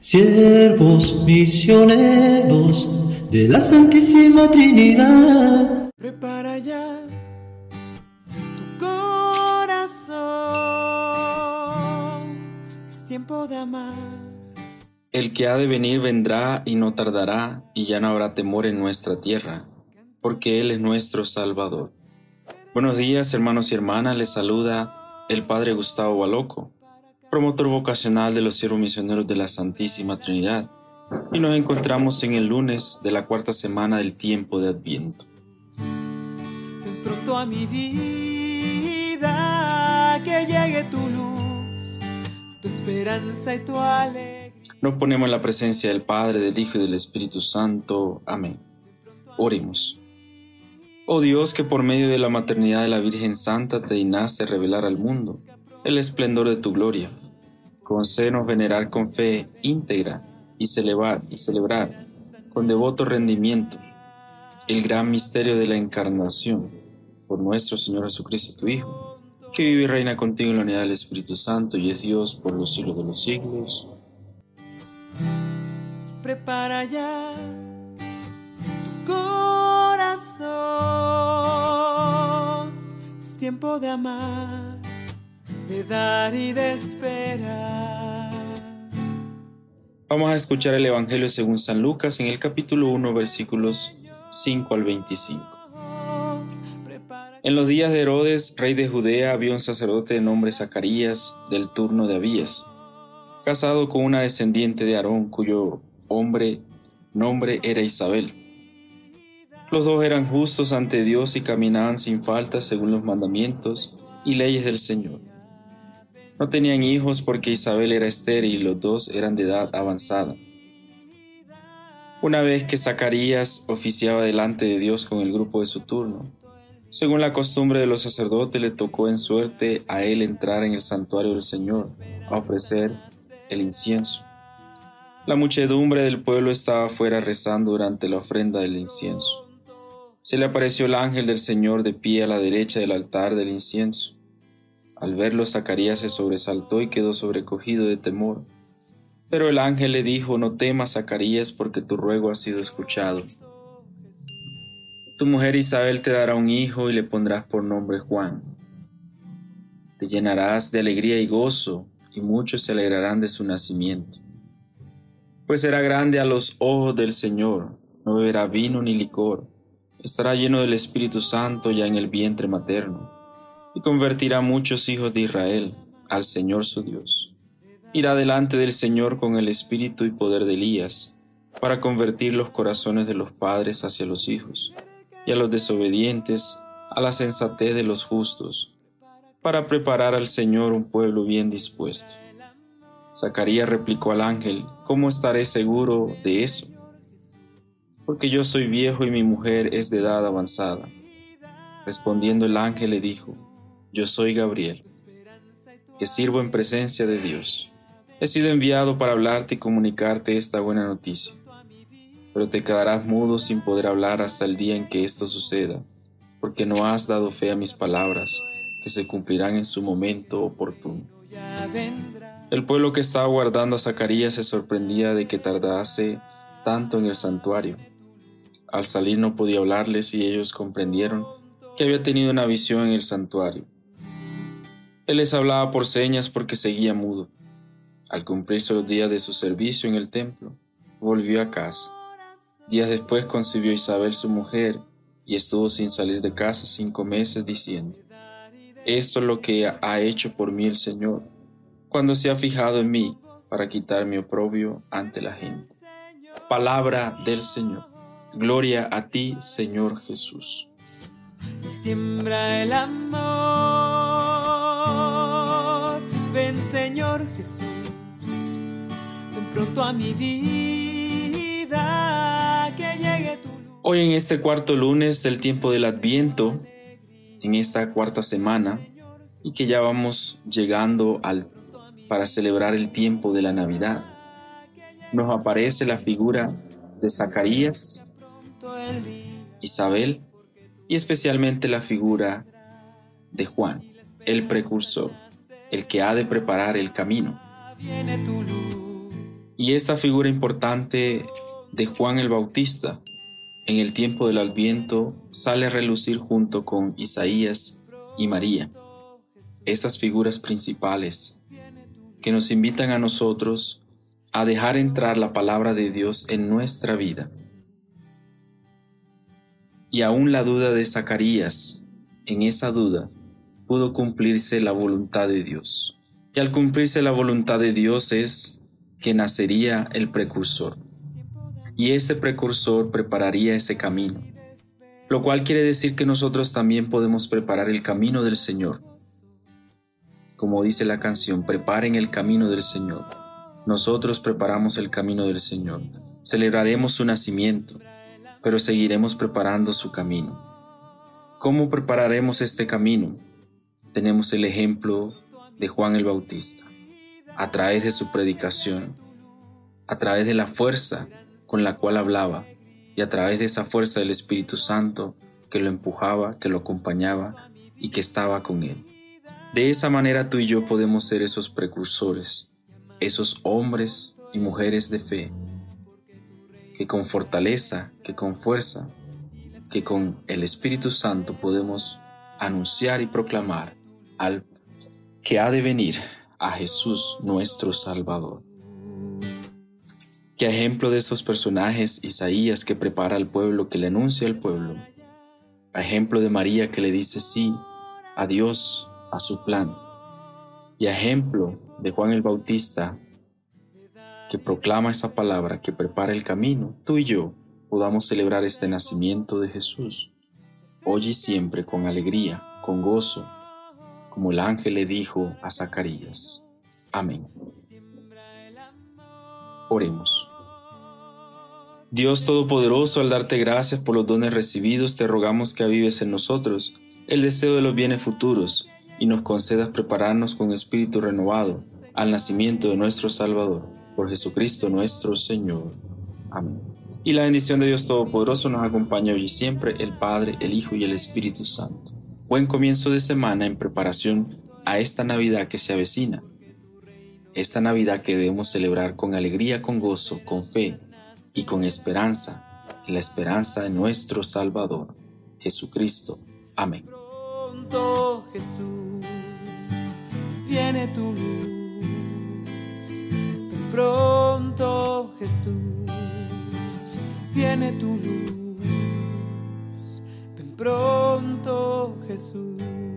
Siervos misioneros de la Santísima Trinidad. Prepara ya tu corazón. Es tiempo de amar. El que ha de venir vendrá y no tardará, y ya no habrá temor en nuestra tierra, porque Él es nuestro Salvador. Buenos días, hermanos y hermanas, les saluda el Padre Gustavo Baloco promotor vocacional de los siervos misioneros de la Santísima Trinidad, y nos encontramos en el lunes de la cuarta semana del tiempo de Adviento. pronto a mi vida que llegue tu luz, tu esperanza y tu alegría. Nos ponemos en la presencia del Padre, del Hijo y del Espíritu Santo. Amén. Oremos. Oh Dios, que por medio de la maternidad de la Virgen Santa te dignaste revelar al mundo el esplendor de tu gloria. Concédenos venerar con fe íntegra y celebrar, y celebrar con devoto rendimiento el gran misterio de la encarnación por nuestro Señor Jesucristo, tu Hijo, que vive y reina contigo en la unidad del Espíritu Santo y es Dios por los siglos de los siglos. Prepara ya tu corazón, es tiempo de amar Vamos a escuchar el Evangelio según San Lucas en el capítulo 1 versículos 5 al 25. En los días de Herodes, rey de Judea, había un sacerdote de nombre Zacarías del turno de Abías, casado con una descendiente de Aarón cuyo hombre nombre era Isabel. Los dos eran justos ante Dios y caminaban sin falta según los mandamientos y leyes del Señor. No tenían hijos porque Isabel era estéril y los dos eran de edad avanzada. Una vez que Zacarías oficiaba delante de Dios con el grupo de su turno, según la costumbre de los sacerdotes le tocó en suerte a él entrar en el santuario del Señor a ofrecer el incienso. La muchedumbre del pueblo estaba afuera rezando durante la ofrenda del incienso. Se le apareció el ángel del Señor de pie a la derecha del altar del incienso. Al verlo, Zacarías se sobresaltó y quedó sobrecogido de temor. Pero el ángel le dijo, no temas, Zacarías, porque tu ruego ha sido escuchado. Tu mujer Isabel te dará un hijo y le pondrás por nombre Juan. Te llenarás de alegría y gozo, y muchos se alegrarán de su nacimiento. Pues será grande a los ojos del Señor, no beberá vino ni licor, estará lleno del Espíritu Santo ya en el vientre materno y convertirá muchos hijos de Israel al Señor su Dios. Irá delante del Señor con el espíritu y poder de Elías, para convertir los corazones de los padres hacia los hijos, y a los desobedientes a la sensatez de los justos, para preparar al Señor un pueblo bien dispuesto. Zacarías replicó al ángel, ¿cómo estaré seguro de eso? Porque yo soy viejo y mi mujer es de edad avanzada. Respondiendo el ángel le dijo, yo soy Gabriel, que sirvo en presencia de Dios. He sido enviado para hablarte y comunicarte esta buena noticia, pero te quedarás mudo sin poder hablar hasta el día en que esto suceda, porque no has dado fe a mis palabras, que se cumplirán en su momento oportuno. El pueblo que estaba guardando a Zacarías se sorprendía de que tardase tanto en el santuario. Al salir no podía hablarles y ellos comprendieron que había tenido una visión en el santuario. Él les hablaba por señas porque seguía mudo. Al cumplirse los días de su servicio en el templo, volvió a casa. Días después concibió Isabel su mujer y estuvo sin salir de casa cinco meses diciendo, Esto es lo que ha hecho por mí el Señor, cuando se ha fijado en mí para quitar mi oprobio ante la gente. Palabra del Señor. Gloria a ti, Señor Jesús. El amor Señor Jesús, pronto a mi vida, que llegue tu Hoy en este cuarto lunes del tiempo del Adviento, en esta cuarta semana, y que ya vamos llegando al, para celebrar el tiempo de la Navidad, nos aparece la figura de Zacarías, Isabel y especialmente la figura de Juan, el precursor el que ha de preparar el camino. Y esta figura importante de Juan el Bautista en el tiempo del Adviento sale a relucir junto con Isaías y María. Estas figuras principales que nos invitan a nosotros a dejar entrar la palabra de Dios en nuestra vida. Y aún la duda de Zacarías, en esa duda pudo cumplirse la voluntad de Dios. Y al cumplirse la voluntad de Dios es que nacería el precursor. Y este precursor prepararía ese camino, lo cual quiere decir que nosotros también podemos preparar el camino del Señor. Como dice la canción, preparen el camino del Señor. Nosotros preparamos el camino del Señor. Celebraremos su nacimiento, pero seguiremos preparando su camino. ¿Cómo prepararemos este camino? Tenemos el ejemplo de Juan el Bautista, a través de su predicación, a través de la fuerza con la cual hablaba y a través de esa fuerza del Espíritu Santo que lo empujaba, que lo acompañaba y que estaba con él. De esa manera tú y yo podemos ser esos precursores, esos hombres y mujeres de fe, que con fortaleza, que con fuerza, que con el Espíritu Santo podemos anunciar y proclamar al que ha de venir, a Jesús nuestro Salvador. Qué ejemplo de esos personajes Isaías que prepara al pueblo, que le anuncia al pueblo. Ejemplo de María que le dice sí a Dios, a su plan. Y ejemplo de Juan el Bautista que proclama esa palabra, que prepara el camino, tú y yo podamos celebrar este nacimiento de Jesús, hoy y siempre con alegría, con gozo, como el ángel le dijo a Zacarías. Amén. Oremos. Dios Todopoderoso, al darte gracias por los dones recibidos, te rogamos que avives en nosotros el deseo de los bienes futuros y nos concedas prepararnos con espíritu renovado al nacimiento de nuestro Salvador, por Jesucristo nuestro Señor. Amén. Y la bendición de Dios Todopoderoso nos acompaña hoy y siempre, el Padre, el Hijo y el Espíritu Santo. Buen comienzo de semana en preparación a esta Navidad que se avecina. Esta Navidad que debemos celebrar con alegría, con gozo, con fe y con esperanza, en la esperanza de nuestro Salvador, Jesucristo. Amén. Pronto Jesús, viene tu luz. Pronto Jesús tu luz, Jesús.